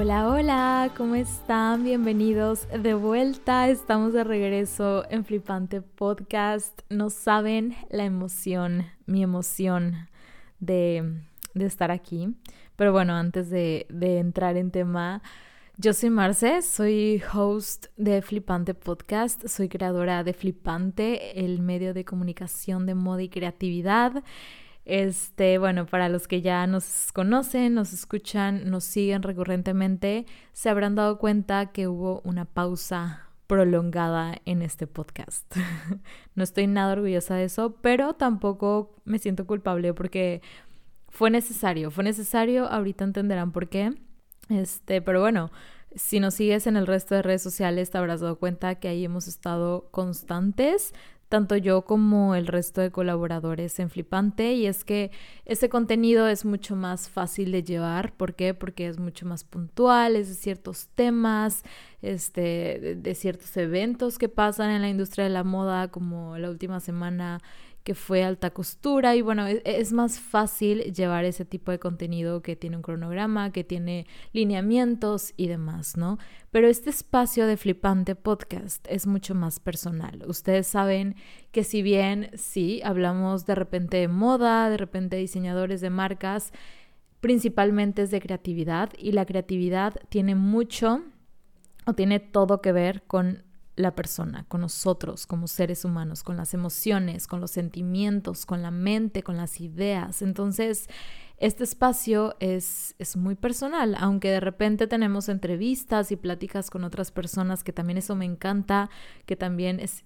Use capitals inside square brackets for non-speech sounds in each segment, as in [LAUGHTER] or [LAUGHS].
Hola, hola, ¿cómo están? Bienvenidos de vuelta. Estamos de regreso en Flipante Podcast. No saben la emoción, mi emoción de, estar aquí. Pero bueno, antes de, de entrar en tema, yo soy Marce, soy host de Flipante Podcast, soy creadora de Flipante, el medio de comunicación de moda y creatividad. Este, bueno, para los que ya nos conocen, nos escuchan, nos siguen recurrentemente, se habrán dado cuenta que hubo una pausa prolongada en este podcast. [LAUGHS] no estoy nada orgullosa de eso, pero tampoco me siento culpable porque fue necesario, fue necesario, ahorita entenderán por qué. Este, pero bueno, si nos sigues en el resto de redes sociales te habrás dado cuenta que ahí hemos estado constantes tanto yo como el resto de colaboradores en Flipante y es que ese contenido es mucho más fácil de llevar, ¿por qué? Porque es mucho más puntual, es de ciertos temas, este, de ciertos eventos que pasan en la industria de la moda, como la última semana que fue alta costura y bueno, es, es, más fácil llevar ese tipo de contenido que tiene un cronograma, que tiene lineamientos y demás, ¿no? Pero este espacio de Flipante Podcast es mucho más personal. Ustedes saben que si bien sí, hablamos de repente de moda, de repente de diseñadores de marcas, principalmente es de creatividad y la creatividad tiene mucho o tiene todo que ver con la persona, con nosotros como seres humanos, con las emociones, con los sentimientos, con la mente, con las ideas. Entonces, este espacio es, es muy personal, aunque de repente tenemos entrevistas y pláticas con otras personas, que también eso me encanta, que también es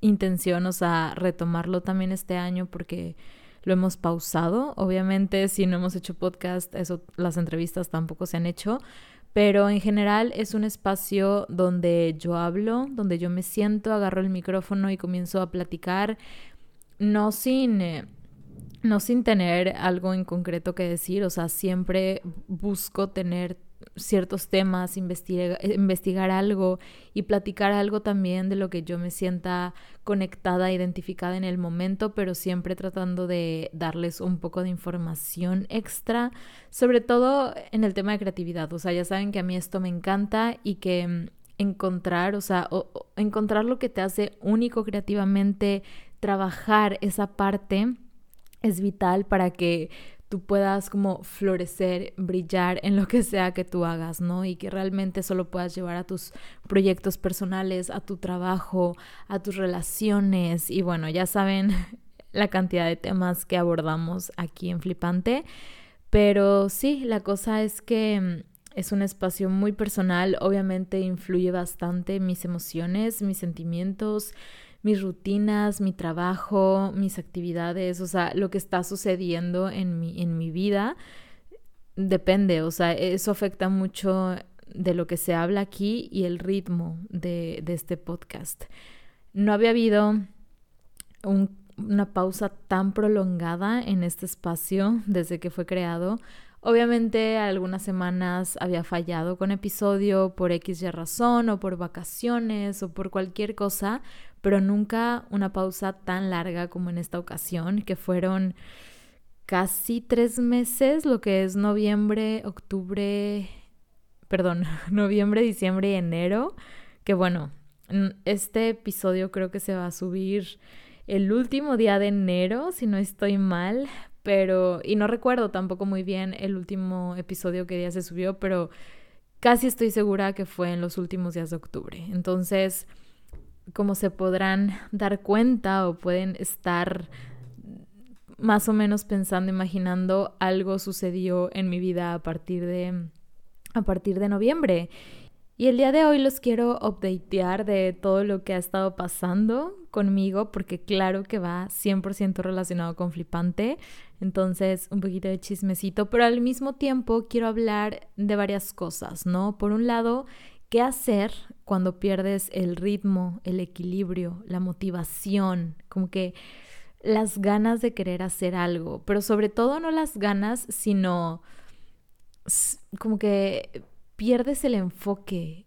intención, o sea, retomarlo también este año porque lo hemos pausado. Obviamente, si no hemos hecho podcast, eso, las entrevistas tampoco se han hecho, pero en general es un espacio donde yo hablo, donde yo me siento, agarro el micrófono y comienzo a platicar, no sin, eh, no sin tener algo en concreto que decir, o sea, siempre busco tener ciertos temas, investigar algo y platicar algo también de lo que yo me sienta conectada, identificada en el momento, pero siempre tratando de darles un poco de información extra, sobre todo en el tema de creatividad. O sea, ya saben que a mí esto me encanta y que mm, encontrar, o sea, encontrar lo que te hace único creativamente, trabajar esa parte es vital para que tú puedas como florecer, brillar en lo que sea que tú hagas, ¿no? Y que realmente solo puedas llevar a tus proyectos personales, a tu trabajo, a tus relaciones. Y bueno, ya saben [LAUGHS] la cantidad de temas que abordamos aquí en Flipante. Pero sí, la cosa es que mm, es un espacio muy personal, obviamente influye bastante mis emociones, mis sentimientos, mis rutinas, mi trabajo, mis actividades, o sea, lo que está sucediendo en mi, en mi vida, depende, o sea, eso afecta mucho de lo que se habla aquí y el ritmo de, de este podcast. No había habido una pausa tan prolongada en este espacio desde que fue creado. Obviamente algunas semanas había fallado con episodio por X razón o por vacaciones o por cualquier cosa, pero nunca una pausa tan larga como en esta ocasión, que fueron casi tres meses, lo que es noviembre, octubre, perdón, [LAUGHS] noviembre, diciembre y enero, que bueno, este episodio creo que se va a subir el último día de enero, si no estoy mal, pero, y no recuerdo tampoco muy bien el último episodio que día se subió, pero casi estoy segura que fue en los últimos días de octubre. Entonces, como se podrán dar cuenta o pueden estar más o menos pensando, imaginando, algo sucedió en mi vida a partir de, a partir de noviembre. Y el día de hoy los quiero updatear de todo lo que ha estado pasando conmigo, porque claro que va 100% relacionado con Flipante. Entonces, un poquito de chismecito, pero al mismo tiempo quiero hablar de varias cosas, ¿no? Por un lado, ¿Qué hacer cuando pierdes el ritmo, el equilibrio, la motivación, como que las ganas de querer hacer algo? Pero sobre todo no las ganas, sino como que pierdes el enfoque.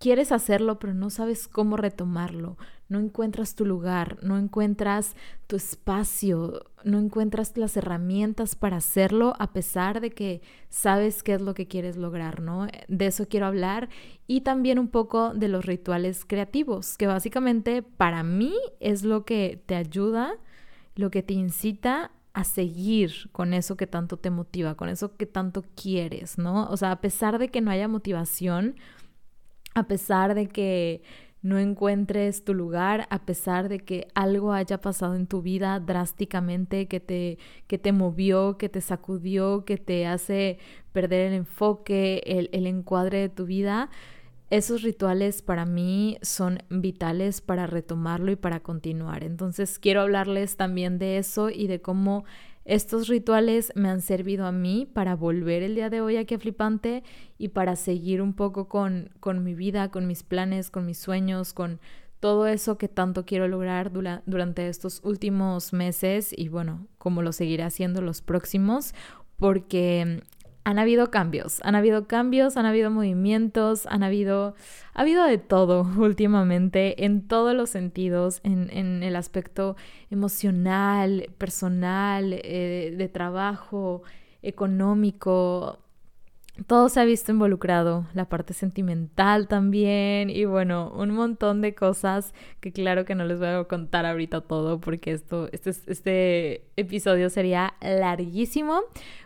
quieres hacerlo, pero no sabes cómo retomarlo, no encuentras tu lugar, no encuentras tu espacio, no encuentras las herramientas para hacerlo a pesar de que sabes qué es lo que quieres lograr, ¿no? De eso quiero hablar y también un poco de los rituales creativos, que básicamente para mí es lo que te ayuda, lo que te incita a seguir con eso que tanto te motiva, con eso que tanto quieres, ¿no? O sea, a pesar de que no haya motivación, a pesar de que no encuentres tu lugar, a pesar de que algo haya pasado en tu vida drásticamente, que te, que te movió, que te sacudió, que te hace perder el enfoque, el, el encuadre de tu vida, esos rituales para mí son vitales para retomarlo y para continuar. Entonces quiero hablarles también de eso y de cómo estos rituales me han servido a mí para volver el día de hoy a Flipante y para seguir un poco con, con mi vida, con mis planes, con mis sueños, con todo eso que tanto quiero lograr durante estos últimos meses y bueno, como lo seguiré haciendo los próximos, porque han habido cambios, han habido cambios, han habido movimientos, han habido, ha habido de todo [LAUGHS] últimamente, en todos los sentidos, en, en el aspecto emocional, personal, eh, de trabajo, económico, todo se ha visto involucrado, la parte sentimental también y bueno, un montón de cosas que claro que no les voy a contar ahorita todo porque esto, este, este episodio sería larguísimo,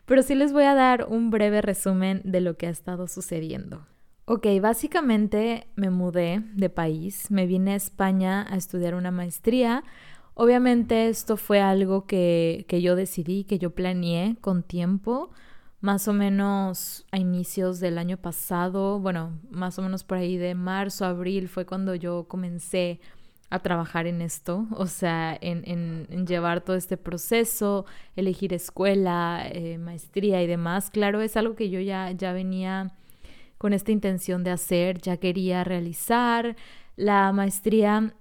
pero sí les voy a dar un breve resumen de lo que ha estado sucediendo. Ok, básicamente me mudé de país, me vine a España a estudiar una maestría. Obviamente esto fue algo que, que yo decidí, que yo planeé con tiempo más o menos a inicios del año pasado, bueno, más o menos por ahí de marzo, abril, fue cuando yo comencé a trabajar en esto, o sea, en, llevar todo este proceso, elegir escuela, eh, maestría y demás. Claro, es algo que yo ya, ya venía con esta intención de hacer, ya quería realizar. La maestría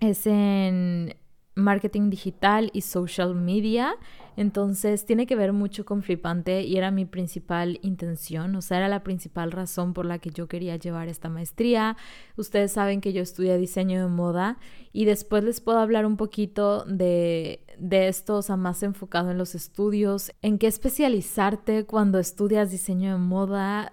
es en marketing digital y social media. Entonces tiene que ver mucho con Flipante y era mi principal intención, o sea, era la principal razón por la que yo quería llevar esta maestría. Ustedes saben que yo estudié diseño de moda y después les puedo hablar un poquito de, de esto, o sea, más enfocado en los estudios, en qué especializarte cuando estudias diseño de moda,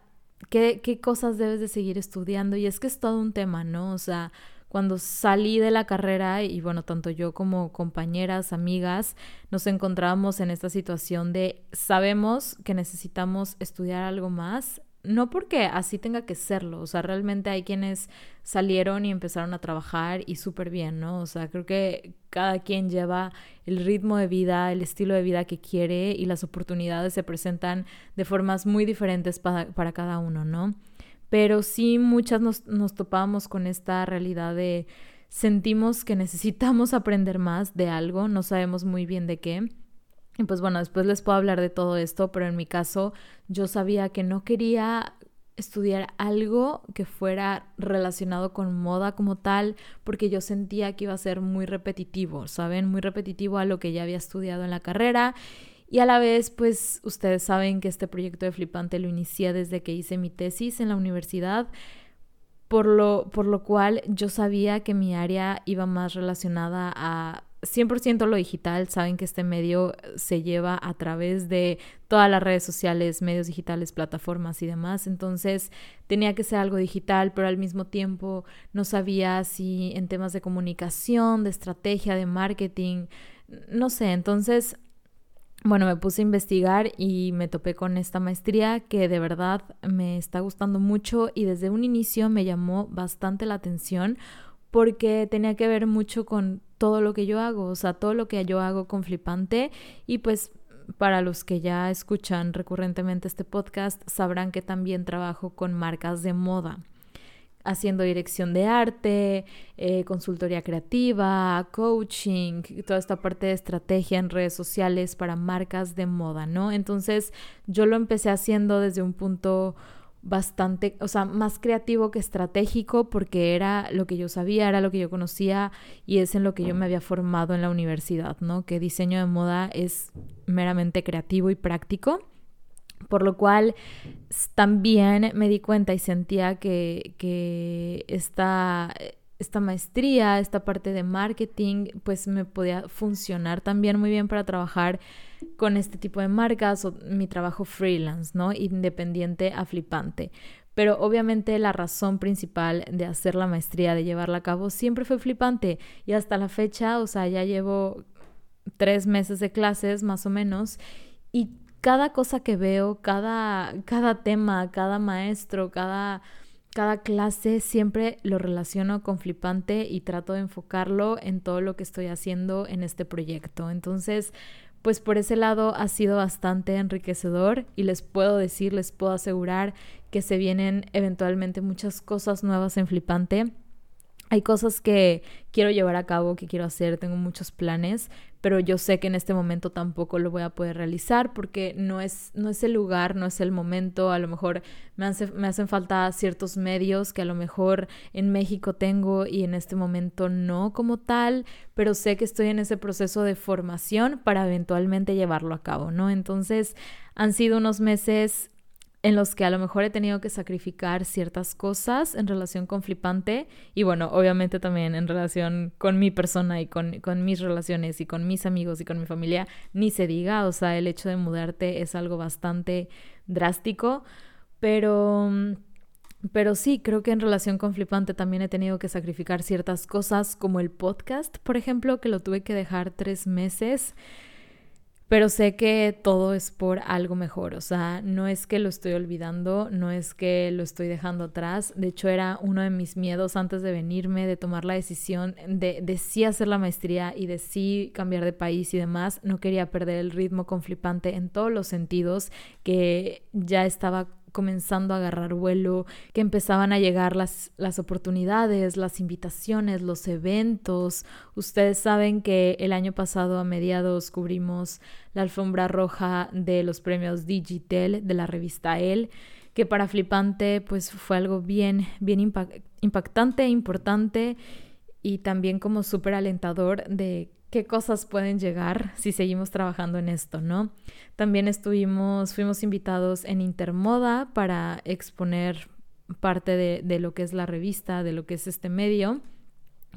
qué, qué cosas debes de seguir estudiando y es que es todo un tema, ¿no? O sea, cuando salí de la carrera y bueno, tanto yo como compañeras, amigas, nos encontrábamos en esta situación de sabemos que necesitamos estudiar algo más, no porque así tenga que serlo, o sea, realmente hay quienes salieron y empezaron a trabajar y súper bien, ¿no? O sea, creo que cada quien lleva el ritmo de vida, el estilo de vida que quiere y las oportunidades se presentan de formas muy diferentes para, para cada uno, ¿no? Pero sí muchas nos, nos topamos con esta realidad de sentimos que necesitamos [LAUGHS] aprender más de algo, no sabemos muy bien de qué. Y pues bueno, después les puedo hablar de todo esto, pero en mi caso yo sabía que no quería estudiar algo que fuera relacionado con moda como tal, porque yo sentía que iba a ser muy repetitivo, ¿saben? Muy repetitivo a lo que ya había estudiado en la carrera y a la vez, pues ustedes saben que este proyecto de Flipante lo inicié desde que hice mi tesis en la universidad, por lo, por lo cual yo sabía que mi área iba más relacionada a 100% lo digital. Saben que este medio se lleva a través de todas las redes sociales, medios digitales, plataformas y demás. Entonces tenía que ser algo digital, pero al mismo tiempo no sabía si en temas de comunicación, de estrategia, de marketing, no sé. Entonces bueno, me puse a investigar y me topé con esta maestría que de verdad me está gustando mucho y desde un inicio me llamó bastante la atención porque tenía que ver mucho con todo lo que yo hago, o sea, todo lo que yo hago con Flipante y pues para los que ya escuchan recurrentemente este podcast sabrán que también trabajo con marcas de moda haciendo dirección de arte, eh, consultoría creativa, coaching, toda esta parte de estrategia en redes sociales para marcas de moda, ¿no? Entonces yo lo empecé haciendo desde un punto bastante, o sea, más creativo que estratégico porque era lo que yo sabía, era lo que yo conocía y es en lo que yo me había formado en la universidad, ¿no? Que diseño de moda es meramente creativo y práctico, por lo cual también me di cuenta y sentía que, que esta, esta maestría, esta parte de marketing, pues me podía funcionar también muy bien para trabajar con este tipo de marcas o mi trabajo freelance, ¿no? Independiente a flipante. Pero obviamente la razón principal de hacer la maestría, de llevarla a cabo, siempre fue flipante. Y hasta la fecha, o sea, ya llevo tres meses de clases más o menos. Y cada cosa que veo, cada, cada tema, cada maestro, cada, cada clase, siempre lo relaciono con flipante y trato de enfocarlo en todo lo que estoy haciendo en este proyecto. Entonces, pues por ese lado ha sido bastante enriquecedor y les puedo decir, les puedo asegurar que se vienen eventualmente muchas cosas nuevas en Flipante. Hay cosas que quiero llevar a cabo, que quiero hacer, tengo muchos planes, pero yo sé que en este momento tampoco lo voy a poder realizar porque no es, no es el lugar, no es el momento, a lo mejor me, me hacen falta ciertos medios que a lo mejor en México tengo y en este momento no como tal, pero sé que estoy en ese proceso de formación para eventualmente llevarlo a cabo, ¿no? Entonces han sido unos meses en los que a lo mejor he tenido que sacrificar ciertas cosas en relación con flipante y bueno, obviamente también en relación con mi persona y con, con, mis relaciones y con mis amigos y con mi familia, ni se diga, o sea, el hecho de mudarte es algo bastante drástico, pero... Pero sí, creo que en relación con Flipante también he tenido que sacrificar ciertas cosas como el podcast, por ejemplo, que lo tuve que dejar tres meses pero sé que todo es por algo mejor, o sea, no es que lo estoy olvidando, no es que lo estoy dejando atrás, de hecho era uno de mis miedos antes de venirme, de tomar la decisión de, de sí hacer la maestría y de sí cambiar de país y demás, no quería perder el ritmo con flipante en todos los sentidos, que ya estaba comenzando a agarrar vuelo, que empezaban a llegar las, las oportunidades, las invitaciones, los eventos. Ustedes saben que el año pasado a mediados cubrimos la alfombra roja de los premios Digital de la revista El, que para Flipante pues fue algo bien, bien impactante importante y también como súper alentador de qué cosas pueden llegar si seguimos trabajando en esto, ¿no? También estuvimos, fuimos invitados en Intermoda para exponer parte de, de, lo que es la revista, de lo que es este medio.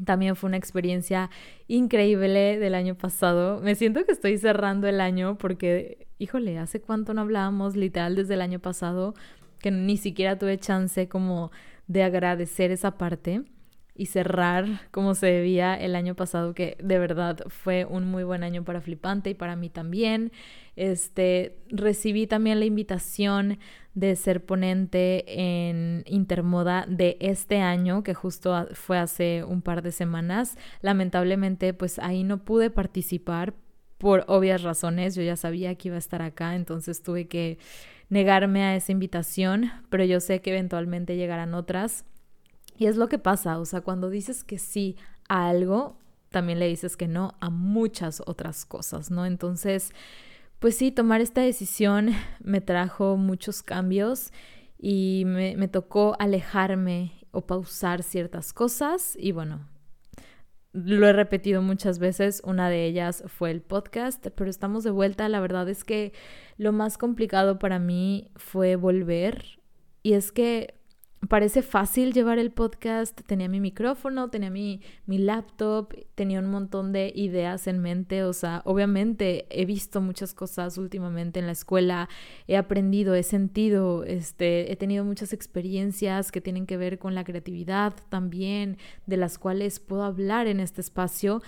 También fue una experiencia increíble del año pasado. Me siento que estoy cerrando el año porque, híjole, hace cuánto no hablábamos, literal desde el año pasado, que ni siquiera tuve chance como de agradecer esa parte y cerrar como se debía el año pasado, que de verdad fue un muy buen año para Flipante y para mí también. Este, recibí también la invitación de ser ponente en Intermoda de este año, que justo fue hace un par de semanas. Lamentablemente, pues ahí no pude participar por obvias razones. Yo ya sabía que iba a estar acá, entonces tuve que negarme a esa invitación, pero yo sé que eventualmente llegarán otras. Y es lo que pasa, o sea, cuando dices que sí a algo, también le dices que no a muchas otras cosas, ¿no? Entonces, pues sí, tomar esta decisión [LAUGHS] me trajo muchos cambios y me, me tocó alejarme o pausar ciertas cosas y bueno, lo he repetido muchas veces, una de ellas fue el podcast, pero estamos de vuelta. La verdad es que lo más complicado para mí fue volver y es que parece fácil llevar el podcast. Tenía mi micrófono, tenía mi, mi, laptop, tenía un montón de ideas en mente. O sea, obviamente he visto muchas cosas últimamente en la escuela, he aprendido, he sentido, este, he tenido muchas experiencias que tienen que ver con la creatividad también, de las cuales puedo hablar en este espacio,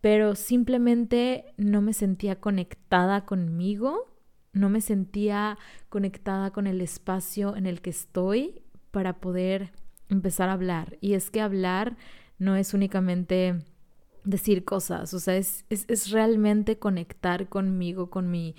pero simplemente no me sentía conectada conmigo. No me sentía conectada con el espacio en el que estoy para poder empezar a hablar. Y es que hablar no es únicamente decir cosas, o sea, es, es, realmente conectar conmigo, con, mi,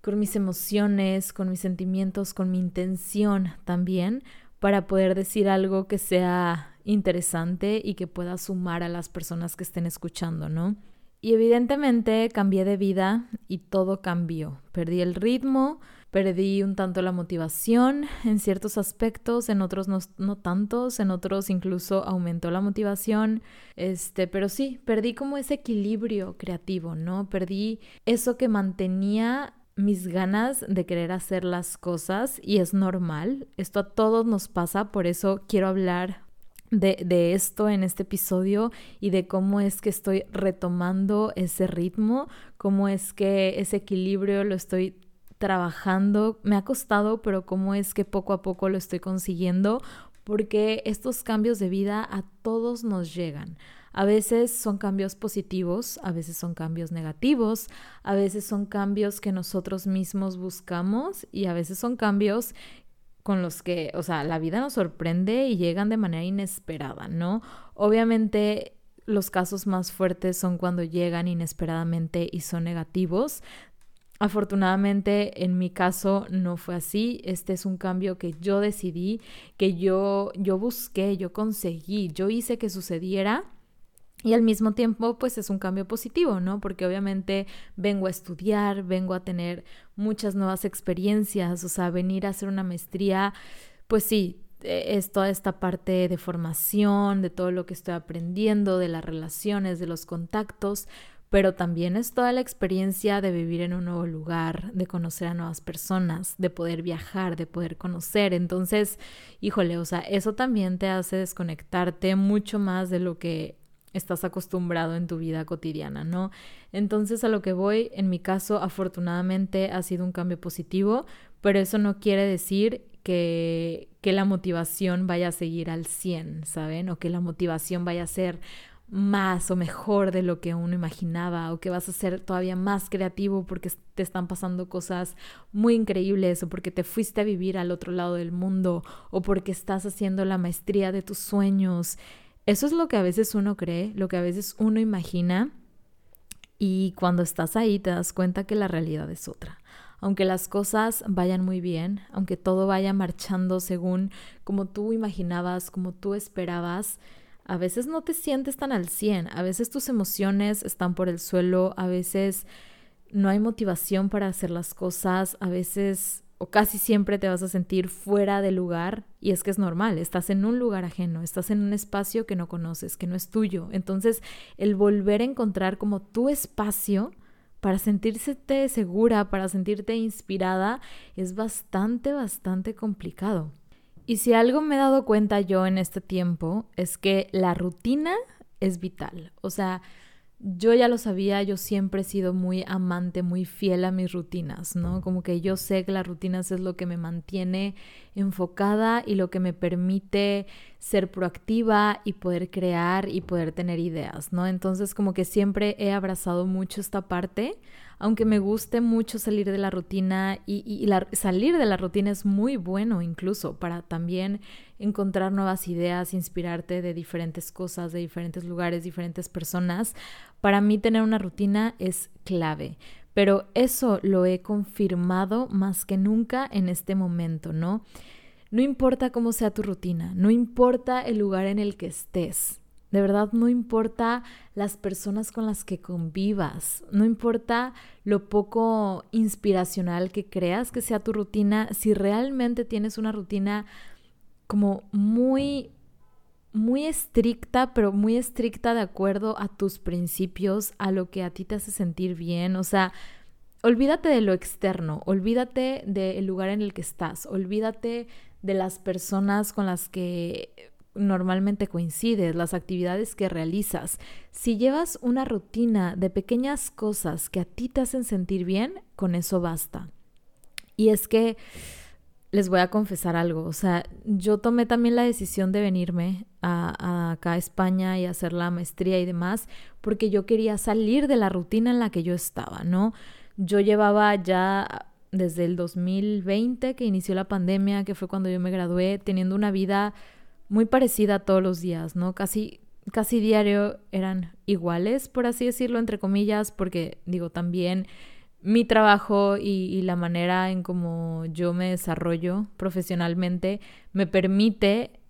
con mis emociones, con mis sentimientos, con mi intención también, para poder decir algo que sea interesante y que pueda sumar a las personas que estén escuchando, ¿no? Y evidentemente cambié de vida y todo cambió. Perdí el ritmo, Perdí un tanto la motivación en ciertos aspectos, en otros no, no, tantos, en otros incluso aumentó la motivación, este, pero sí, perdí como ese equilibrio creativo, ¿no? Perdí eso que mantenía mis ganas de querer hacer las cosas y es normal, esto a todos nos pasa, por eso quiero hablar de, de, esto en este episodio y de cómo es que estoy retomando ese ritmo, cómo es que ese equilibrio lo estoy trabajando, me ha costado, pero cómo es que poco a poco lo estoy consiguiendo, porque estos cambios de vida a todos nos llegan. A veces son cambios positivos, a veces son cambios negativos, a veces son cambios que nosotros mismos buscamos y a veces son cambios con los que, o sea, la vida nos sorprende y llegan de manera inesperada, ¿no? Obviamente los casos más fuertes son cuando llegan inesperadamente y son negativos. Afortunadamente en mi caso no fue así. Este es un cambio que yo decidí, que yo yo busqué, yo conseguí, yo hice que sucediera y al mismo tiempo, pues es un cambio positivo, ¿no? Porque obviamente vengo a estudiar, vengo a tener muchas nuevas experiencias, o sea, venir a hacer una maestría, pues sí, e, es toda esta parte de formación, de todo lo que estoy aprendiendo, de las relaciones, de los contactos, pero también es toda la experiencia de vivir en un nuevo lugar, de conocer a nuevas personas, de poder viajar, de poder conocer. Entonces, híjole, o sea, eso también te hace desconectarte mucho más de lo que estás acostumbrado en tu vida cotidiana, ¿no? Entonces a lo que voy, en mi caso, afortunadamente ha sido un cambio positivo, pero eso no quiere decir que, que la motivación vaya a seguir al 100, ¿saben? O que la motivación vaya a ser más o mejor de lo que uno imaginaba o que vas a ser todavía más creativo porque te están pasando cosas muy increíbles o porque te fuiste a vivir al otro lado del mundo o porque estás haciendo la maestría de tus sueños. Eso es lo que a veces uno cree, lo que a veces uno imagina y cuando estás ahí te das cuenta que la realidad es otra. Aunque las cosas vayan muy bien, aunque todo vaya marchando según como tú imaginabas, como tú esperabas, a veces no te sientes tan al 100, a veces tus emociones están por el suelo, a veces no hay motivación para hacer las cosas, a veces o casi siempre te vas a sentir fuera de lugar y es que es normal, estás en un lugar ajeno, estás en un espacio que no conoces, que no es tuyo. Entonces, el volver a encontrar como tu espacio para sentirte segura, para sentirte inspirada, es bastante, bastante complicado. Y si algo me he dado cuenta yo en este tiempo es que la rutina es vital. O sea, yo ya lo sabía, yo siempre he sido muy amante, muy fiel a mis rutinas, ¿no? Como que yo sé que las rutinas es lo que me mantiene enfocada y lo que me permite ser proactiva y poder crear y poder tener ideas, ¿no? Entonces como que siempre he abrazado mucho esta parte aunque me guste mucho salir de la rutina y, salir de la rutina es muy bueno incluso para también encontrar nuevas ideas, inspirarte de diferentes cosas, de diferentes lugares, diferentes personas. Para mí tener una rutina es clave. Pero eso lo he confirmado más que nunca en este momento, ¿no? No importa cómo sea tu rutina, no importa el lugar en el que estés, de verdad, no importa las personas con las que convivas, no importa lo poco inspiracional que creas que sea tu rutina, si realmente tienes una rutina como muy, muy estricta, pero muy estricta de acuerdo a tus principios, a lo que a ti te hace sentir bien, o sea, olvídate de lo externo, olvídate del lugar en el que estás, olvídate de las personas con las que normalmente coincides, las actividades que realizas. Si llevas una rutina de pequeñas cosas que a ti te hacen sentir bien, con eso basta. Y es que les voy a confesar algo, o sea, yo tomé también la decisión de venirme a, acá a España y hacer la maestría y demás, porque yo quería salir de la rutina en la que yo estaba, ¿no? Yo llevaba ya desde el 2020 que inició la pandemia, que fue cuando yo me gradué, teniendo una vida muy parecida todos los días, ¿no? Casi, casi diario eran iguales, por así decirlo, entre comillas, porque digo, también mi trabajo y, la manera en cómo yo me desarrollo profesionalmente me permite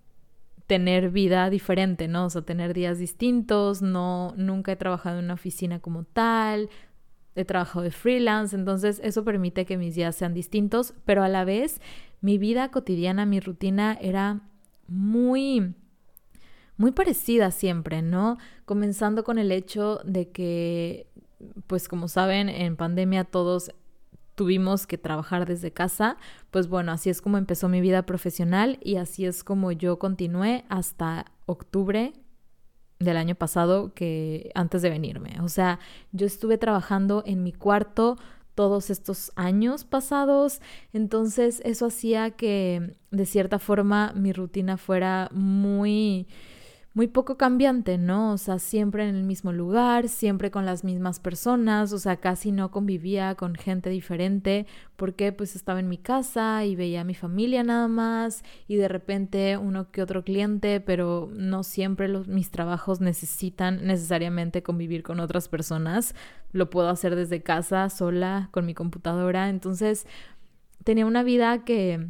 tener vida diferente, ¿no? O sea, tener días distintos, no, nunca he trabajado en una oficina como tal, he trabajado de freelance, entonces eso permite que mis días sean distintos, pero a la vez mi vida cotidiana, mi rutina era muy muy parecida siempre, ¿no? Comenzando con el hecho de que, pues como saben, en pandemia todos tuvimos que trabajar desde casa, pues bueno, así es como empezó mi vida profesional y así es como yo continué hasta octubre del año pasado que antes de venirme. O sea, yo estuve trabajando en mi cuarto todos estos años pasados, entonces eso hacía que de cierta forma mi rutina fuera muy muy poco cambiante, ¿no? O sea, siempre en el mismo lugar, siempre con las mismas personas, o sea, casi no convivía con gente diferente, porque pues estaba en mi casa y veía a mi familia nada más y de repente uno que otro cliente, pero no siempre los, mis trabajos necesitan necesariamente convivir con otras personas, lo puedo hacer desde casa, sola, con mi computadora, entonces tenía una vida que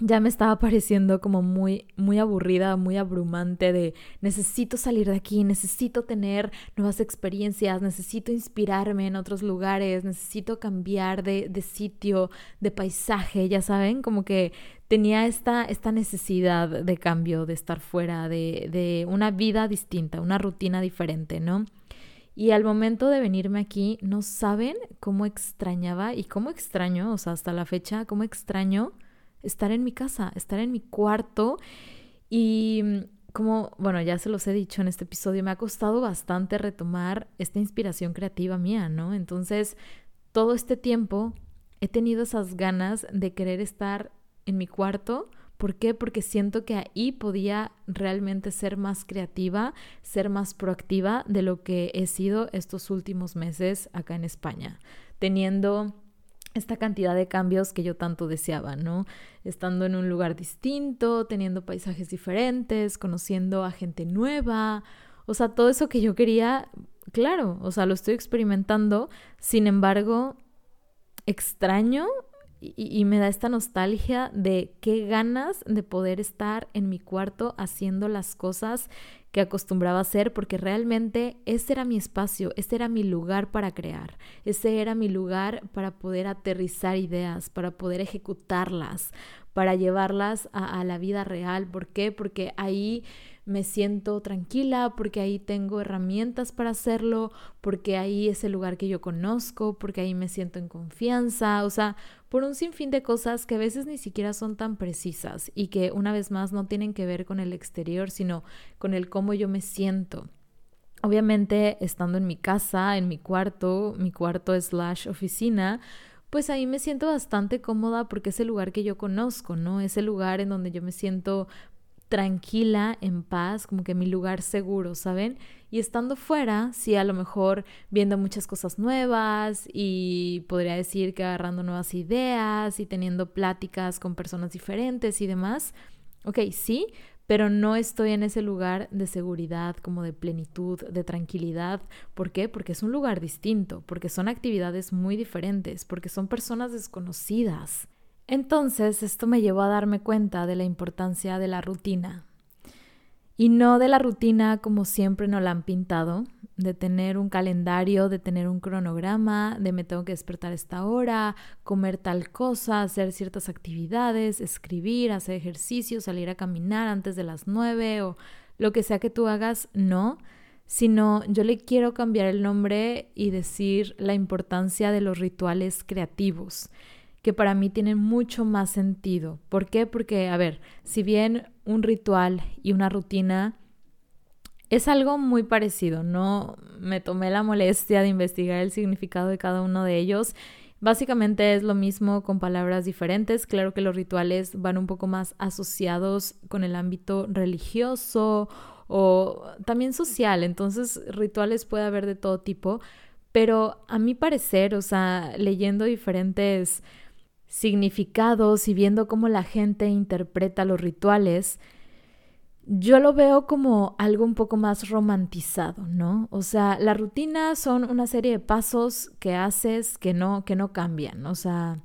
ya me estaba pareciendo como muy, muy aburrida, muy abrumante de necesito salir de aquí, necesito tener nuevas experiencias, necesito inspirarme en otros lugares, necesito cambiar de, de sitio, de paisaje, ya saben, como que tenía esta, esta necesidad de cambio, de estar fuera, de, de una vida distinta, una rutina diferente, ¿no? Y al momento de venirme aquí, no saben cómo extrañaba y cómo extraño, o sea, hasta la fecha, cómo extraño estar en mi casa, estar en mi cuarto y mm, como, bueno, ya se los he dicho en este episodio, me ha costado bastante retomar esta inspiración creativa mía, ¿no? Entonces, todo este tiempo he tenido esas ganas de querer estar en mi cuarto. ¿Por qué? Porque siento que ahí podía realmente ser más creativa, ser más proactiva de lo que he sido estos últimos meses acá en España, teniendo esta cantidad de cambios que yo tanto deseaba, ¿no? Estando en un lugar distinto, teniendo paisajes diferentes, conociendo a gente nueva, o sea, todo eso que yo quería, claro, o sea, lo estoy experimentando, sin embargo, extraño y, me da esta nostalgia de qué ganas de poder estar en mi cuarto haciendo las cosas que acostumbraba a hacer porque realmente ese era mi espacio, ese era mi lugar para crear, ese era mi lugar para poder aterrizar ideas, para poder ejecutarlas, para llevarlas a, a la vida real. ¿Por qué? Porque ahí me siento tranquila, porque ahí tengo herramientas para hacerlo, porque ahí es el lugar que yo conozco, porque ahí me siento en confianza, o sea, por un sinfín de cosas que a veces ni siquiera son tan precisas y que una vez más no tienen que ver con el exterior, sino con el cómo yo me siento. Obviamente, estando en mi casa, en mi cuarto, mi cuarto slash oficina, pues ahí me siento bastante cómoda porque es el lugar que yo conozco, ¿no? Es el lugar en donde yo me siento tranquila, en paz, como que mi lugar seguro, ¿saben? Y estando fuera, sí, a lo mejor viendo muchas cosas nuevas y podría decir que agarrando nuevas ideas y teniendo pláticas con personas diferentes y demás. Ok, sí, pero no estoy en ese lugar de seguridad, como de plenitud, de tranquilidad. ¿Por qué? Porque es un lugar distinto, porque son actividades muy diferentes, porque son personas desconocidas. Entonces esto me llevó a darme cuenta de la importancia de la rutina. Y no de la rutina como siempre nos la han pintado, de tener un calendario, de tener un cronograma, de me tengo que despertar esta hora, comer tal cosa, hacer ciertas actividades, escribir, hacer ejercicio, salir a caminar antes de las nueve o lo que sea que tú hagas, no, sino yo le quiero cambiar el nombre y decir la importancia de los rituales creativos que para mí tienen mucho más sentido. ¿Por qué? Porque, a ver, si bien un ritual y una rutina es algo muy parecido, no me tomé la molestia de investigar el significado de cada uno de ellos. Básicamente es lo mismo con palabras diferentes. Claro que los rituales van un poco más asociados con el ámbito religioso o también social. Entonces, rituales puede haber de todo tipo. Pero a mi parecer, o sea, leyendo diferentes significados y viendo cómo la gente interpreta los rituales, yo lo veo como algo un poco más romantizado, ¿no? O sea, la rutina son una serie de pasos que haces que no, que no cambian, o sea,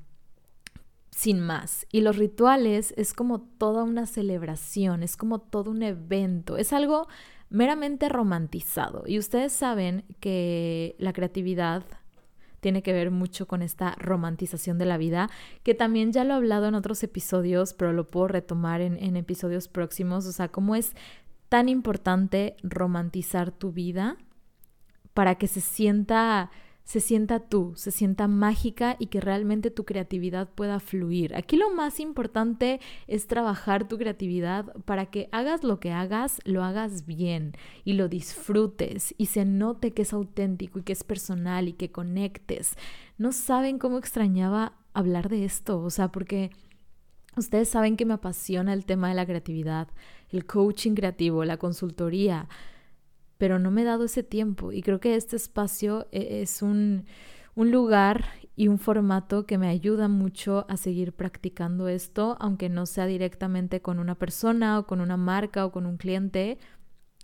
sin más. Y los rituales es como toda una celebración, es como todo un evento, es algo meramente romantizado. Y ustedes saben que la creatividad tiene que ver mucho con esta romantización de la vida, que también ya lo he hablado en otros episodios, pero lo puedo retomar en, episodios próximos, o sea, cómo es tan importante romantizar tu vida para que se sienta se sienta tú, se sienta mágica y que realmente tu creatividad pueda fluir. Aquí lo más importante es trabajar tu creatividad para que hagas lo que hagas, lo hagas bien y lo disfrutes y se note que es auténtico y que es personal y que conectes. No saben cómo extrañaba hablar de esto, o sea, porque ustedes saben que me apasiona el tema de la creatividad, el coaching creativo, la consultoría pero no me he dado ese tiempo y creo que este espacio e, es un, un lugar y un formato que me ayuda mucho a seguir practicando esto, aunque no sea directamente con una persona o con una marca o con un cliente.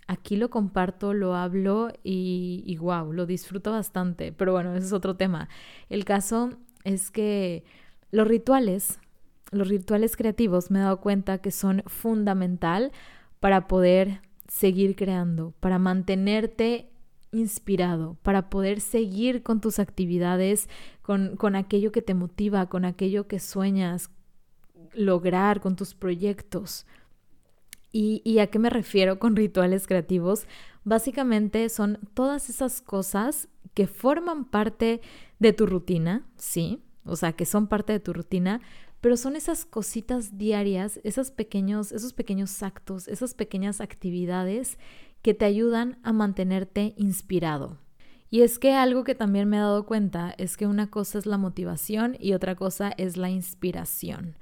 Aquí lo comparto, lo hablo y, y wow, lo disfruto bastante. Pero bueno, ese es otro tema. El caso es que los rituales, los rituales creativos me he dado cuenta que son fundamental para poder seguir creando, para mantenerte inspirado, para poder seguir con tus actividades, con, con aquello que te motiva, con aquello que sueñas lograr, con tus proyectos. ¿Y, ¿Y a qué me refiero con rituales creativos? Básicamente son todas esas cosas que forman parte de tu rutina, sí, o sea, que son parte de tu rutina, pero son esas cositas diarias, esos pequeños, esos pequeños actos, esas pequeñas actividades que te ayudan a mantenerte inspirado. Y es que algo que también me he dado cuenta es que una cosa es la motivación y otra cosa es la inspiración.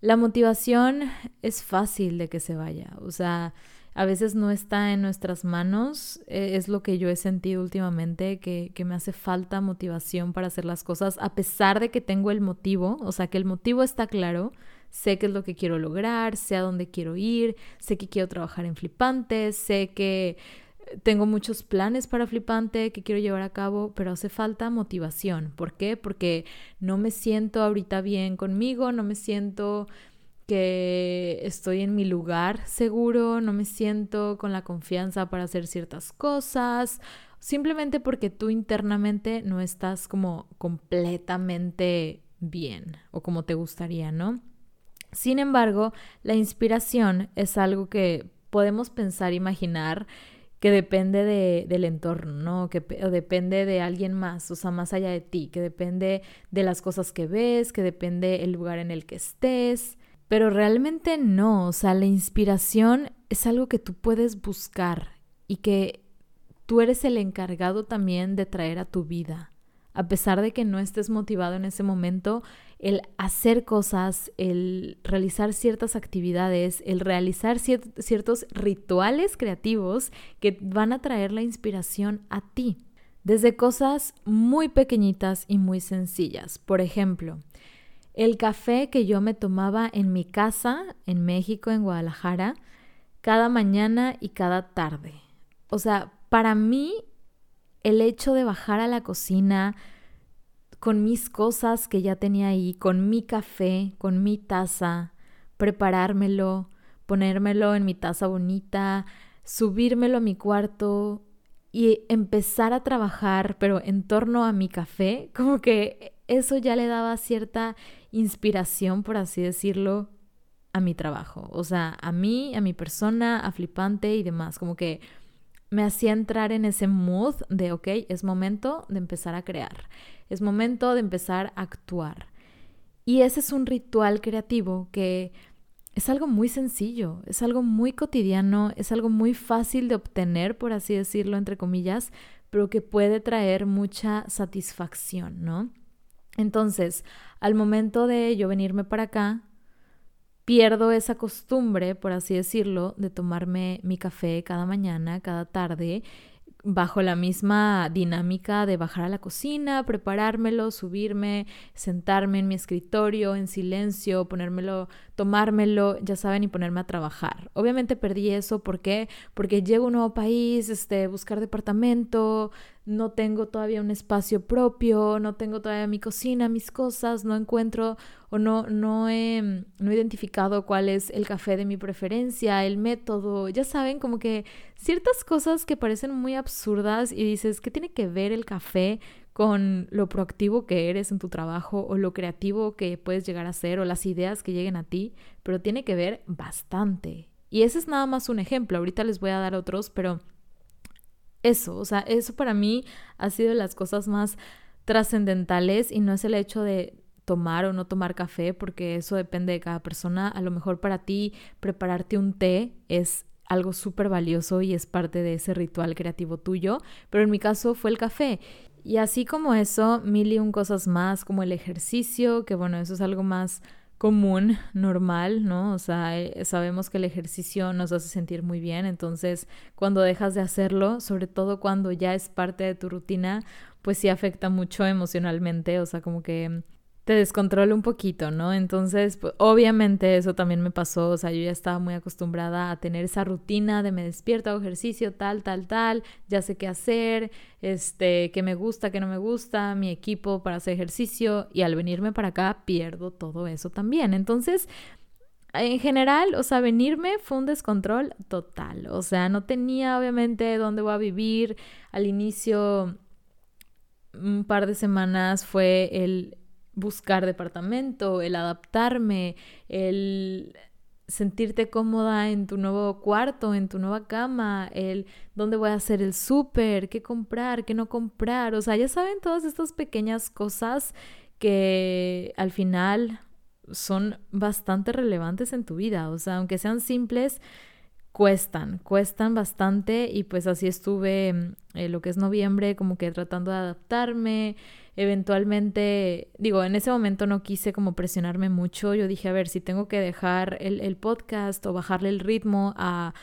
La motivación es fácil de que se vaya, o sea, a veces no está en nuestras manos. E, es lo que yo he sentido últimamente, que, que, me hace falta motivación para hacer las cosas, a pesar de que tengo el motivo, o sea, que el motivo está claro. Sé qué es lo que quiero lograr, sé a dónde quiero ir, sé que quiero trabajar en Flipante, sé que tengo muchos planes para Flipante que quiero llevar a cabo, pero hace falta motivación. ¿Por qué? Porque no me siento ahorita bien conmigo, no me siento que estoy en mi lugar seguro, no me siento con la confianza para hacer ciertas cosas, simplemente porque tú internamente no estás como completamente bien o como te gustaría, ¿no? Sin embargo, la inspiración es algo que podemos pensar, imaginar que depende de, del entorno, ¿no? Que depende de alguien más, o sea, más allá de ti, que depende de las cosas que ves, que depende el lugar en el que estés. Pero realmente no, o sea, la inspiración es algo que tú puedes buscar y que tú eres el encargado también de traer a tu vida. A pesar de que no estés motivado en ese momento, el hacer cosas, el realizar ciertas actividades, el realizar ciertos rituales creativos que van a traer la inspiración a ti. Desde cosas muy pequeñitas y muy sencillas. Por ejemplo, el café que yo me tomaba en mi casa, en México, en Guadalajara, cada mañana y cada tarde. O sea, para mí, el hecho de bajar a la cocina con mis cosas que ya tenía ahí, con mi café, con mi taza, preparármelo, ponérmelo en mi taza bonita, subírmelo a mi cuarto y empezar a trabajar, pero en torno a mi café, como que eso ya le daba cierta inspiración, por así decirlo, a mi trabajo. O sea, a mí, a mi persona, a flipante y demás. Como que me hacía entrar en ese mood de, ok, es momento de empezar a crear. Es momento de empezar a actuar. Y ese es un ritual creativo que es algo muy sencillo, es algo muy cotidiano, es algo muy fácil de obtener, por así decirlo, entre comillas, pero que puede traer mucha satisfacción, ¿no? Entonces, al momento de yo venirme para acá, pierdo esa costumbre, por así decirlo, de tomarme mi café cada mañana, cada tarde bajo la misma dinámica de bajar a la cocina, preparármelo, subirme, sentarme en mi escritorio en silencio, ponérmelo, tomármelo, ya saben, y ponerme a trabajar. Obviamente perdí eso, ¿por qué? Porque llego a un nuevo país, este, buscar departamento, no tengo todavía un espacio propio, no tengo todavía mi cocina, mis cosas, no encuentro o no, no, he, no he identificado cuál es el café de mi preferencia, el método, ya saben, como que ciertas cosas que parecen muy absurdas y dices, ¿qué tiene que ver el café con lo proactivo que eres en tu trabajo o lo creativo que puedes llegar a ser o las ideas que lleguen a ti? Pero tiene que ver bastante. Y ese es nada más un ejemplo, ahorita les voy a dar otros, pero eso, o sea, eso para mí ha sido de las cosas más trascendentales y no es el hecho de tomar o no tomar café, porque eso depende de cada persona. A lo mejor para ti prepararte un té es algo súper valioso y es parte de ese ritual creativo tuyo, pero en mi caso fue el café. Y así como eso, mil y un cosas más, como el ejercicio, que bueno, eso es algo más común, normal, ¿no? O sea, eh, sabemos que el ejercicio nos hace sentir muy bien, entonces cuando dejas de hacerlo, sobre todo cuando ya es parte de tu rutina, pues sí afecta mucho emocionalmente, o sea, como que te descontrola un poquito, ¿no? Entonces, pues, obviamente eso también me pasó, o sea, yo ya estaba muy acostumbrada a tener esa rutina de me despierto, hago ejercicio, tal, tal, tal, ya sé qué hacer, este, qué me gusta, qué no me gusta, mi equipo para hacer ejercicio y al venirme para acá pierdo todo eso también. Entonces, en general, o sea, venirme fue un descontrol total, o sea, no tenía obviamente dónde voy a vivir, al inicio un par de semanas fue el buscar departamento, el adaptarme, el sentirte cómoda en tu nuevo cuarto, en tu nueva cama, el dónde voy a hacer el súper, qué comprar, qué no comprar, o sea, ya saben todas estas pequeñas cosas que al final son bastante relevantes en tu vida, o sea, aunque sean simples, cuestan, cuestan bastante y pues así estuve en eh, lo que es noviembre como que tratando de adaptarme, eventualmente, digo, en ese momento no quise como presionarme mucho, yo dije, a ver, si tengo que dejar el, el podcast o bajarle el ritmo a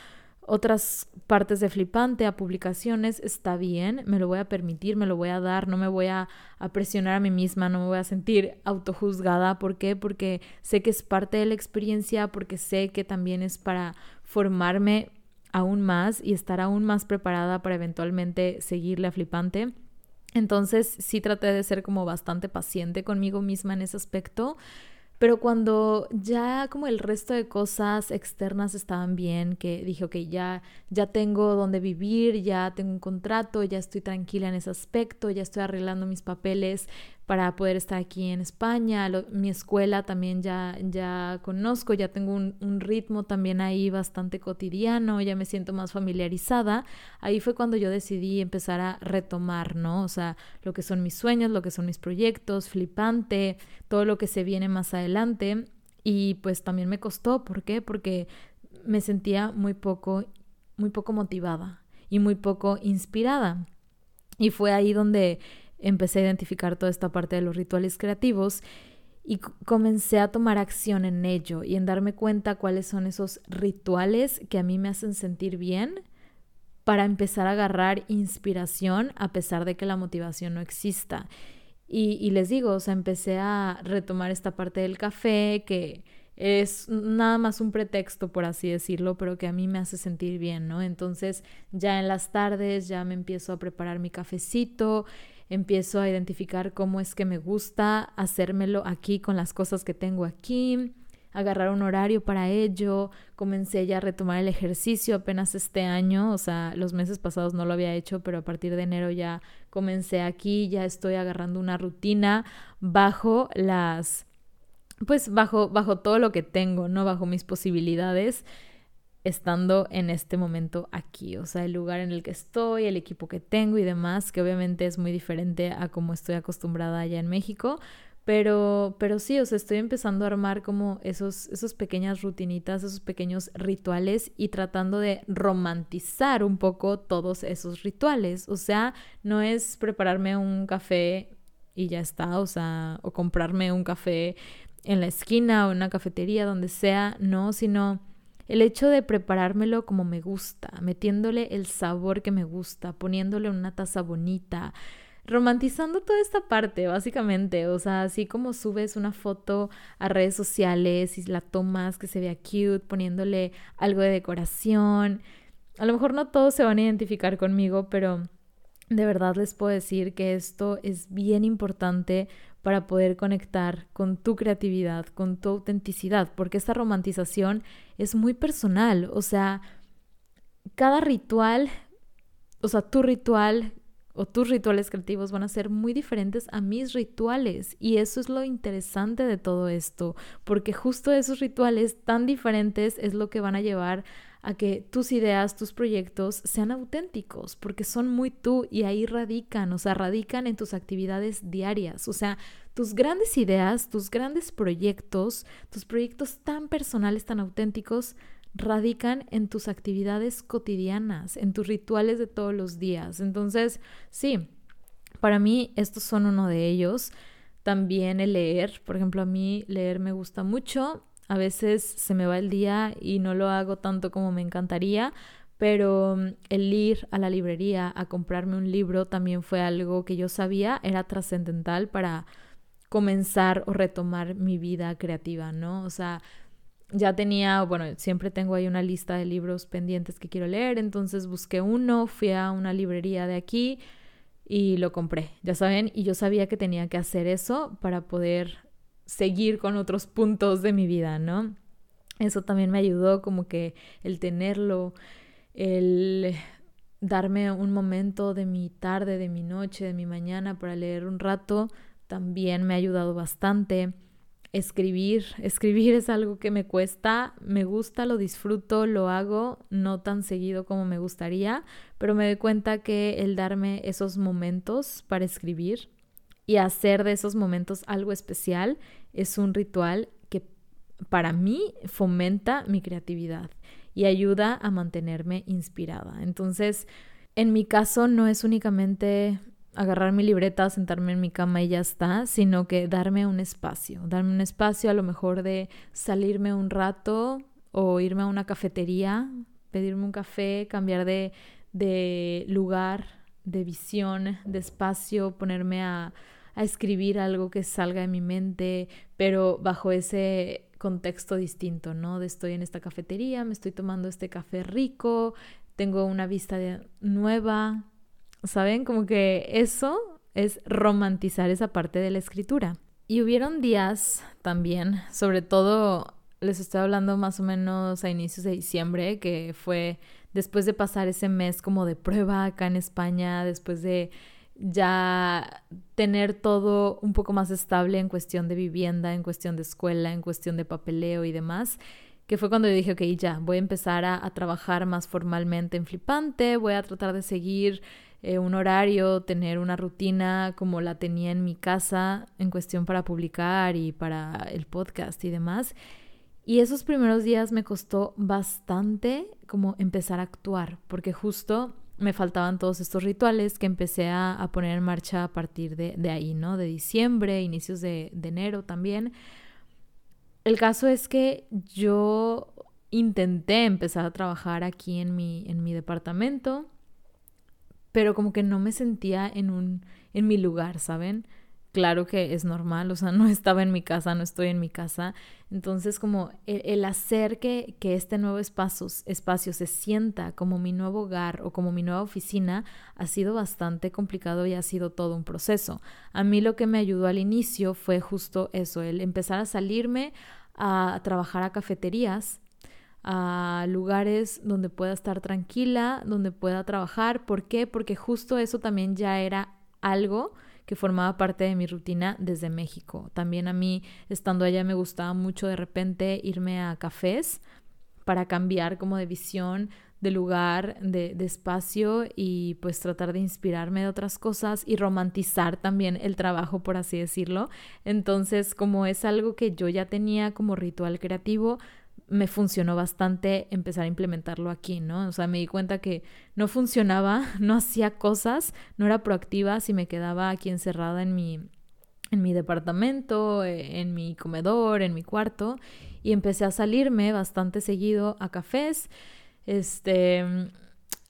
otras partes de flipante, a publicaciones, está bien, me lo voy a permitir, me lo voy a dar, no me voy a, a, presionar a mí misma, no me voy a sentir autojuzgada. ¿Por qué? Porque sé que es parte de la experiencia, porque sé que también es para formarme aún más y estar aún más preparada para eventualmente seguirle a flipante. Entonces sí traté de ser como bastante paciente conmigo misma en ese aspecto, pero cuando ya como el resto de cosas externas estaban bien, que dije, ok, ya, ya tengo donde vivir, ya tengo un contrato, ya estoy tranquila en ese aspecto, ya estoy arreglando mis papeles para poder estar aquí en España. mi escuela también ya, ya conozco, ya tengo un, un, ritmo también ahí bastante cotidiano, ya me siento más familiarizada. Ahí fue cuando yo decidí empezar a retomar, ¿no? O sea, lo que son mis sueños, lo que son mis proyectos, flipante, todo lo que se viene más adelante. Y pues también me costó, ¿por qué? Porque me sentía muy poco, muy poco motivada y muy poco inspirada. Y fue ahí donde empecé a identificar toda esta parte de los rituales creativos y comencé a tomar acción en ello y en darme cuenta cuáles son esos rituales que a mí me hacen sentir bien para empezar a agarrar inspiración a pesar de que la motivación no exista. Y, les digo, o sea, empecé a retomar esta parte del café que es nada más un pretexto, por así decirlo, pero que a mí me hace sentir bien, ¿no? Entonces ya en las tardes ya me empiezo a preparar mi cafecito, empiezo a identificar cómo es que me gusta hacérmelo aquí con las cosas que tengo aquí, agarrar un horario para ello, comencé ya a retomar el ejercicio apenas este año, o sea, los meses pasados no lo había hecho, pero a partir de enero ya comencé aquí, ya estoy agarrando una rutina bajo las pues bajo bajo todo lo que tengo, no bajo mis posibilidades estando en este momento aquí, o sea, el lugar en el que estoy, el equipo que tengo y demás, que obviamente es muy diferente a como estoy acostumbrada allá en México, pero, pero sí, o sea, estoy empezando a armar como esos, esos pequeñas rutinitas, esos pequeños rituales y tratando de romantizar un poco todos esos rituales. O sea, no es prepararme un café y ya está, o sea, o comprarme un café en la esquina o en una cafetería, donde sea, no, sino el hecho de preparármelo como me gusta, metiéndole el sabor que me gusta, poniéndole una taza bonita, romantizando toda esta parte, básicamente. O sea, así como subes una foto a redes sociales y la tomas que se vea cute, poniéndole algo de decoración. A lo mejor no todos se van a identificar conmigo, pero de verdad les puedo decir que esto es bien importante para poder conectar con tu creatividad, con tu autenticidad, porque esta romantización es muy personal, o sea, cada ritual, o sea, tu ritual o tus rituales creativos van a ser muy diferentes a mis rituales y eso es lo interesante de todo esto, porque justo esos rituales tan diferentes es lo que van a llevar a que tus ideas, tus proyectos sean auténticos, porque son muy tú y ahí radican, o sea, radican en tus actividades diarias, o sea, tus grandes ideas, tus grandes proyectos, tus proyectos tan personales, tan auténticos, radican en tus actividades cotidianas, en tus rituales de todos los días. Entonces, sí, para mí estos son uno de ellos. También el leer, por ejemplo, a mí leer me gusta mucho. A veces se me va el día y no lo hago tanto como me encantaría, pero mm, el ir a la librería a comprarme un libro también fue algo que yo sabía era trascendental para comenzar o retomar mi vida creativa, ¿no? O sea, ya tenía, bueno, siempre tengo ahí una lista de libros pendientes que quiero leer, entonces busqué uno, fui a una librería de aquí y lo compré, ya saben, y yo sabía que tenía que hacer eso para poder seguir con otros puntos de mi vida, ¿no? Eso también me ayudó como que el tenerlo, el darme un momento de mi tarde, de mi noche, de mi mañana para leer un rato, también me ha ayudado bastante escribir. [LAUGHS] Escribir es algo que me cuesta, me gusta, lo disfruto, lo hago, no tan seguido como me gustaría, pero me doy cuenta que el darme esos momentos para escribir y hacer de esos momentos algo especial es un ritual que para mí fomenta mi creatividad y ayuda a mantenerme inspirada. Entonces, en mi caso no es únicamente agarrar mi libreta, sentarme en mi cama y ya está, sino que darme un espacio, darme un espacio a lo mejor de salirme un rato o irme a una cafetería, pedirme un café, cambiar de, de lugar, de visión, de espacio, ponerme a, a escribir algo que salga de mi mente, pero bajo ese contexto distinto, ¿no? De estoy en esta cafetería, me estoy tomando este café rico, tengo una vista nueva, ¿Saben? Como que eso es romantizar esa parte de la escritura. Y hubieron días también, sobre todo les estoy hablando más o menos a inicios de diciembre, que fue después de pasar ese mes como de prueba acá en España, después de ya tener todo un poco más estable en cuestión de vivienda, en cuestión de escuela, en cuestión de papeleo y demás, que fue cuando yo dije, ok, ya, voy a empezar a, a trabajar más formalmente en Flipante, voy a tratar de seguir eh, un horario, tener una rutina como la tenía en mi casa en cuestión para publicar y para el podcast y demás. Y esos primeros días me costó bastante como empezar a actuar, porque justo me faltaban todos estos rituales que empecé a, poner en marcha a partir de, de, ahí, ¿no? De diciembre, inicios de, de enero también. El caso es que yo intenté empezar a trabajar aquí en mi, en mi departamento pero como que no me sentía en un en mi lugar, ¿saben? Claro que es normal, o sea, no [LAUGHS] estaba en mi casa, no estoy en mi casa. Entonces, como el, hacer que, que, este nuevo espacio, espacio se sienta como mi nuevo hogar o como mi nueva oficina ha sido bastante complicado y ha sido todo un proceso. A mí lo que me ayudó al inicio fue justo eso, el empezar a salirme a trabajar a cafeterías a lugares donde pueda estar tranquila, donde pueda trabajar. ¿Por qué? Porque justo eso también ya era algo que formaba parte de mi rutina desde México. También a mí, estando allá, me gustaba mucho de repente irme a cafés para cambiar como de visión, de lugar, de, de, espacio y pues tratar de inspirarme de otras cosas y romantizar también el trabajo, por así decirlo. Entonces, como es algo que yo ya tenía como ritual creativo, me funcionó bastante empezar a implementarlo aquí, ¿no? O sea, me di cuenta que no funcionaba, [LAUGHS] no hacía cosas, no era proactiva si me quedaba aquí encerrada en mi, en mi departamento, eh, en mi comedor, en mi cuarto, y empecé a salirme bastante seguido a cafés, este,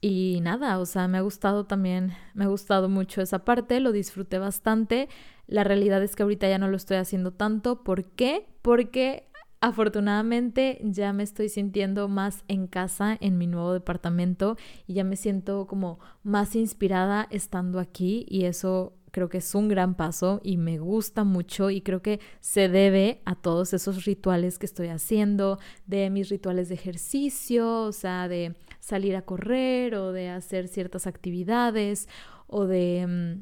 y nada, o sea, me ha gustado también, me ha gustado mucho esa parte, lo disfruté bastante. La realidad es que ahorita ya no lo estoy haciendo tanto. ¿Por qué? Porque Afortunadamente ya me estoy sintiendo más en casa en mi nuevo departamento y ya me siento como más inspirada estando aquí y eso creo que es un gran paso y me gusta mucho y creo que se debe a todos esos rituales que estoy haciendo, de mis rituales de ejercicio, o sea, de salir a correr o de hacer ciertas actividades o de...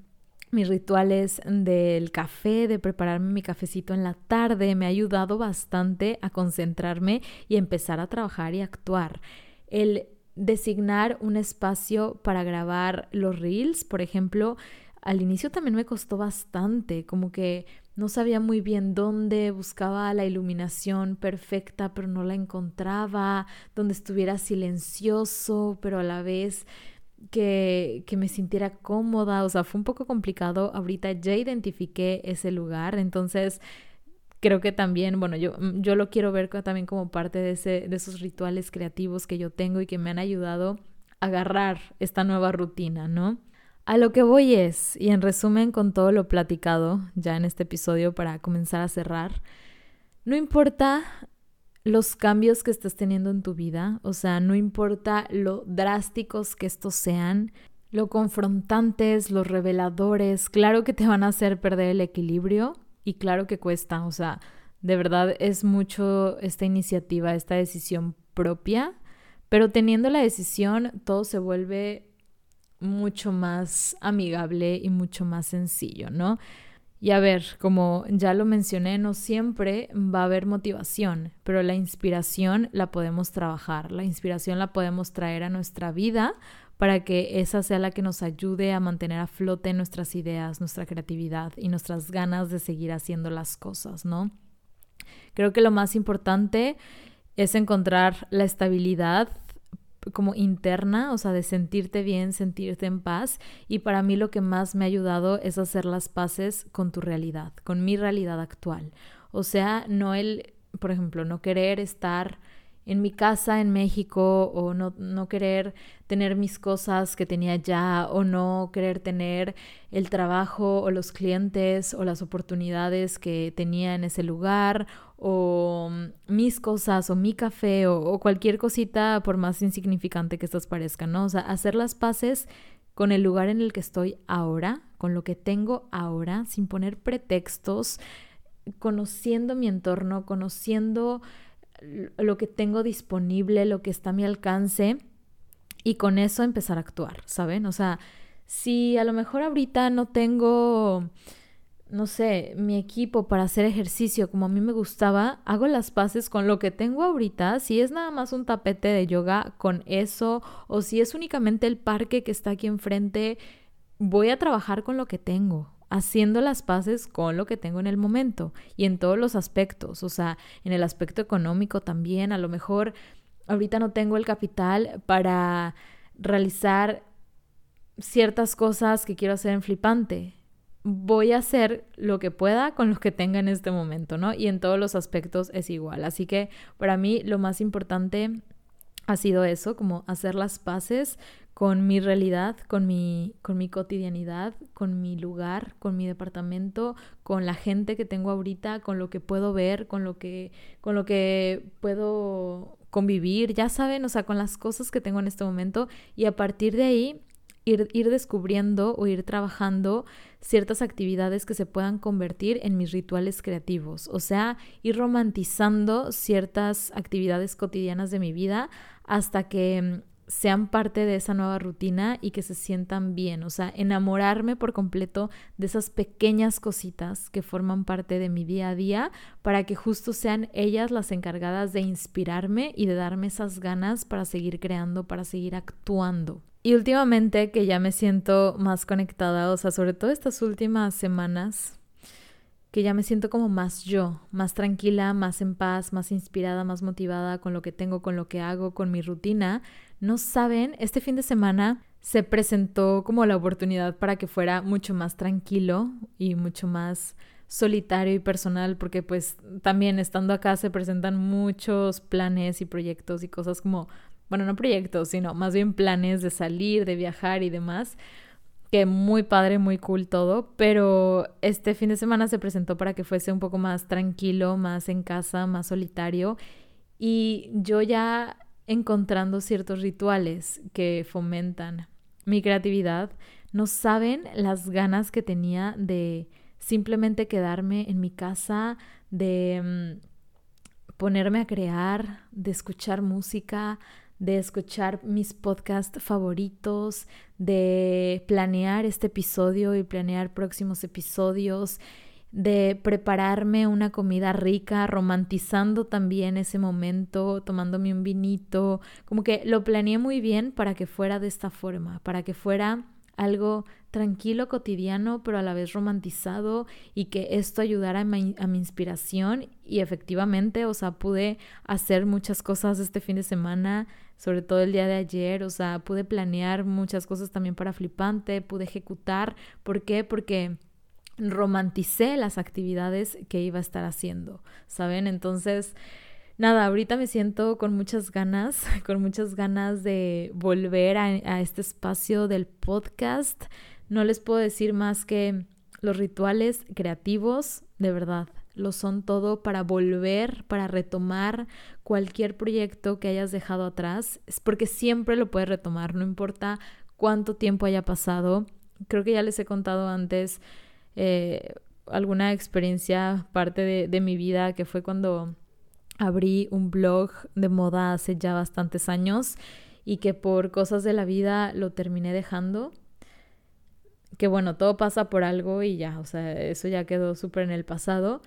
Mis rituales del café, de prepararme mi cafecito en la tarde, me ha ayudado bastante a concentrarme y empezar a trabajar y actuar. el designar un espacio para grabar los reels, por ejemplo, al inicio también me costó bastante, como que no sabía muy bien dónde, buscaba la iluminación perfecta, pero no la encontraba, donde estuviera silencioso, pero a la vez que, que, me sintiera cómoda, o sea, fue un poco complicado. Ahorita ya identifiqué ese lugar, entonces creo que también, bueno, yo, yo lo quiero ver también como parte de, ese, de esos rituales creativos que yo tengo y que me han ayudado a agarrar esta nueva rutina, ¿no? A lo que voy es, y en resumen con todo lo platicado ya en este episodio para comenzar a cerrar, no importa los cambios que estás teniendo en tu vida, o sea, no importa lo drásticos que estos sean, lo confrontantes, los reveladores, claro que te van a hacer perder el equilibrio y claro que cuesta, o sea, de verdad es mucho esta iniciativa, esta decisión propia, pero teniendo la decisión todo se vuelve mucho más amigable y mucho más sencillo, ¿no? Y a ver, como ya lo mencioné, no siempre va a haber motivación, pero la inspiración la podemos trabajar, la inspiración la podemos traer a nuestra vida para que esa sea la que nos ayude a mantener a flote nuestras ideas, nuestra creatividad y nuestras ganas de seguir haciendo las cosas, ¿no? Creo que lo más importante es encontrar la estabilidad como interna, o sea, de sentirte bien, sentirte en paz. Y para mí lo que más me ha ayudado es hacer las paces con tu realidad, con mi realidad actual. O sea, no el, por ejemplo, no querer estar en mi casa en México o no, no, querer tener mis cosas que tenía ya o no querer tener el trabajo o los clientes o las oportunidades que tenía en ese lugar o mm, mis cosas o mi café o, cualquier cosita por más insignificante que estas parezcan, ¿no? O sea, hacer las paces con el lugar en el que estoy ahora, con lo que tengo ahora, sin poner pretextos, conociendo mi entorno, conociendo lo que tengo disponible, lo que está a mi alcance y con eso empezar a actuar, ¿saben? O sea, si a lo mejor ahorita no tengo, no sé, mi equipo para hacer ejercicio como a mí me gustaba, hago las paces con lo que tengo ahorita, si es nada más un tapete de yoga con eso o si es únicamente el parque que está aquí enfrente, voy a trabajar con lo que tengo, haciendo las paces con lo que tengo en el momento y en todos los aspectos, o sea, en el aspecto económico también, a lo mejor ahorita no tengo el capital para realizar ciertas cosas que quiero hacer en flipante. Voy a hacer lo que pueda con lo que tenga en este momento, ¿no? Y en todos los aspectos es igual. Así que para mí lo más importante ha sido eso, como hacer las paces con mi realidad, con mi, con mi cotidianidad, con mi lugar, con mi departamento, con la gente que tengo ahorita, con lo que puedo ver, con lo que, con lo que puedo convivir, ya saben, o sea, con las cosas que tengo en este momento y a partir de ahí ir, ir descubriendo o ir trabajando ciertas actividades que se puedan convertir en mis rituales creativos, o sea, ir romantizando ciertas actividades cotidianas de mi vida hasta que sean parte de esa nueva rutina y que se sientan bien, o sea, enamorarme por completo de esas pequeñas cositas que forman parte de mi día a día para que justo sean ellas las encargadas de inspirarme y de darme esas ganas para seguir creando, para seguir actuando. Y últimamente que ya me siento más conectada, o sea, sobre todo estas últimas semanas, que ya me siento como más yo, más tranquila, más en paz, más inspirada, más motivada con lo que tengo, con lo que hago, con mi rutina. No saben, este fin de semana se presentó como la oportunidad para que fuera mucho más tranquilo y mucho más solitario y personal, porque pues también estando acá se presentan muchos planes y proyectos y cosas como, bueno, no proyectos, sino más bien planes de salir, de viajar y demás que muy padre, muy cool todo, pero este fin de semana se presentó para que fuese un poco más tranquilo, más en casa, más solitario y yo ya encontrando ciertos rituales que fomentan mi creatividad, no saben las ganas que tenía de simplemente quedarme en mi casa, de mm, ponerme a crear, de escuchar música, de escuchar mis podcasts favoritos, de planear este episodio y planear próximos episodios. de prepararme una comida rica, romantizando también ese momento, tomándome un vinito, como que lo planeé muy bien para que fuera de esta forma, para que fuera algo tranquilo, cotidiano, pero a la vez romantizado y que esto ayudara a mi, a mi, inspiración y efectivamente, o sea, pude hacer muchas cosas este fin de semana, sobre todo el día de ayer, o sea, pude planear muchas cosas también para flipante, pude ejecutar, ¿por qué? Porque romanticé las actividades que iba a estar haciendo, ¿saben? Entonces, nada, ahorita me siento con muchas ganas, [LAUGHS] con muchas ganas de volver a, a, este espacio del podcast. No les puedo decir más que los rituales creativos, de verdad, lo son todo para volver, para retomar cualquier proyecto que hayas dejado atrás. Es porque siempre lo puedes retomar, no importa cuánto tiempo haya pasado. Creo que ya les he contado antes eh, alguna experiencia, parte de, de mi vida, que fue cuando abrí un blog de moda hace ya bastantes años y que por cosas de la vida lo terminé dejando. Que bueno, todo pasa por algo y ya, o sea, eso ya quedó súper en el pasado.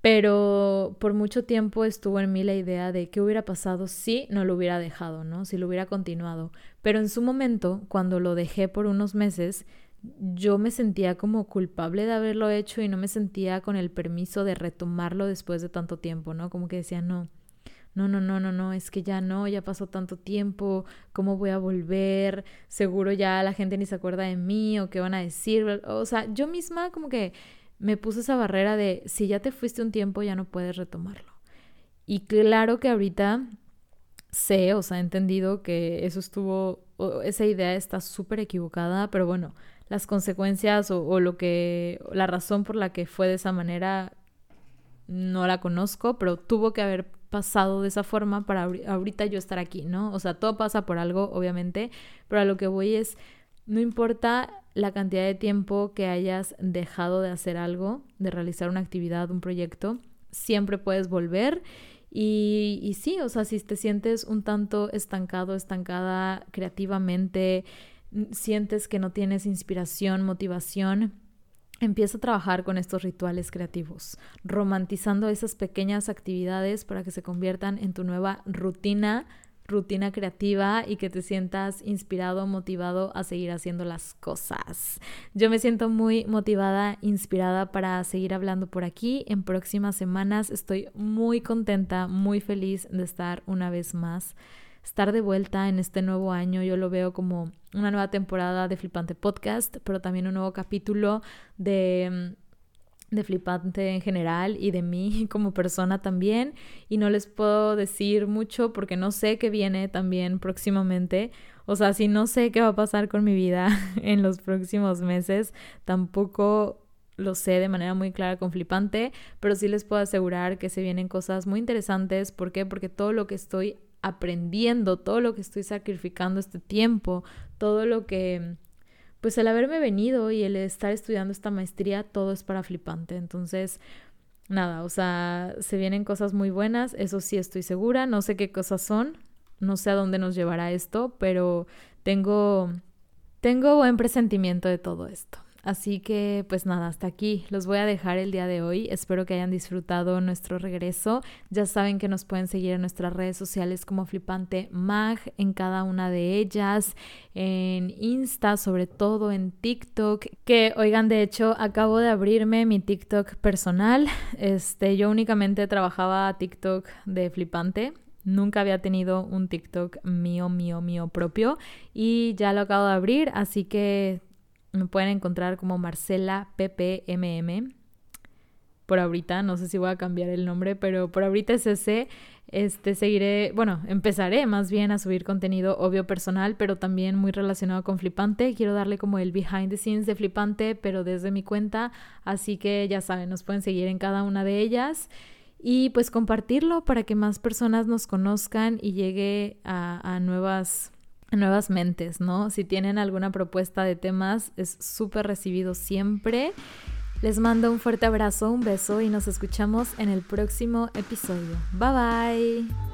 Pero por mucho tiempo estuvo en mí la idea de qué hubiera pasado si no lo hubiera dejado, ¿no? Si lo hubiera continuado. Pero en su momento, cuando lo dejé por unos meses, yo me sentía como culpable de haberlo hecho y no me sentía con el permiso de retomarlo después de tanto tiempo, ¿no? Como que decía, no, no, no, no, no, no, es que ya no, ya pasó tanto tiempo, ¿cómo voy a volver? Seguro ya la gente ni se acuerda de mí o qué van a decir. O sea, yo misma como que me puse esa barrera de si ya te fuiste un tiempo ya no puedes retomarlo. Y claro que ahorita sé, o sea, he entendido que eso estuvo, esa idea está súper equivocada, pero bueno, las consecuencias o, lo que, la razón por la que fue de esa manera, no la conozco, pero tuvo que haber pasado de esa forma para ahorita yo estar aquí, ¿no? O sea, todo pasa por algo, obviamente, pero a lo que voy es, no importa la cantidad de tiempo que hayas dejado de hacer algo, de realizar una actividad, un proyecto, siempre puedes volver. Y, sí, o sea, si te sientes un tanto estancado, estancada creativamente, sientes que no tienes inspiración, motivación, empieza a trabajar con estos rituales creativos, romantizando esas pequeñas actividades para que se conviertan en tu nueva rutina rutina creativa y que te sientas inspirado, motivado a seguir haciendo las cosas. Yo me siento muy motivada, inspirada para seguir hablando por aquí. En próximas semanas estoy muy contenta, muy feliz de estar una vez más estar de vuelta en este nuevo año. Yo lo veo como una nueva temporada de Flipante Podcast, pero también un nuevo capítulo de de Flipante en general y de mí [LAUGHS] como persona también. Y no les puedo decir mucho porque no sé qué viene también próximamente. O sea, si no sé qué va a pasar con mi vida [LAUGHS] en los próximos meses, tampoco lo sé de manera muy clara con Flipante, pero sí les puedo asegurar que se vienen cosas muy interesantes. ¿Por qué? Porque todo lo que estoy aprendiendo, todo lo que estoy sacrificando este tiempo, todo lo que, pues el haberme venido y el estar estudiando esta maestría, todo es para flipante. Entonces, nada, o sea, se vienen cosas muy buenas, eso sí estoy segura, no sé qué cosas son, no sé a dónde nos llevará esto, pero tengo, tengo buen presentimiento de todo esto. Así que pues nada, hasta aquí los voy a dejar el día de hoy. Espero que hayan disfrutado nuestro regreso. Ya saben que nos pueden seguir en nuestras redes sociales como Flipante Mag, en cada una de ellas, en Insta, sobre todo en TikTok. Que oigan, de hecho, acabo de abrirme mi TikTok personal. Este, yo únicamente trabajaba TikTok de Flipante. Nunca había tenido un TikTok mío, mío, mío propio y ya lo acabo de abrir, así que me pueden encontrar como Marcela PPMM. Por ahorita, no sé si voy a cambiar el nombre, pero por ahorita es ese. Este seguiré, bueno, empezaré más bien a subir contenido obvio personal, pero también muy relacionado con Flipante. Quiero darle como el behind the scenes de Flipante, pero desde mi cuenta. Así que ya saben, nos pueden seguir en cada una de ellas y pues compartirlo para que más personas nos conozcan y llegue a, a nuevas nuevas mentes, ¿no? Si tienen alguna propuesta de temas, es súper recibido siempre. Les mando un fuerte abrazo, un beso y nos escuchamos en el próximo episodio. Bye bye.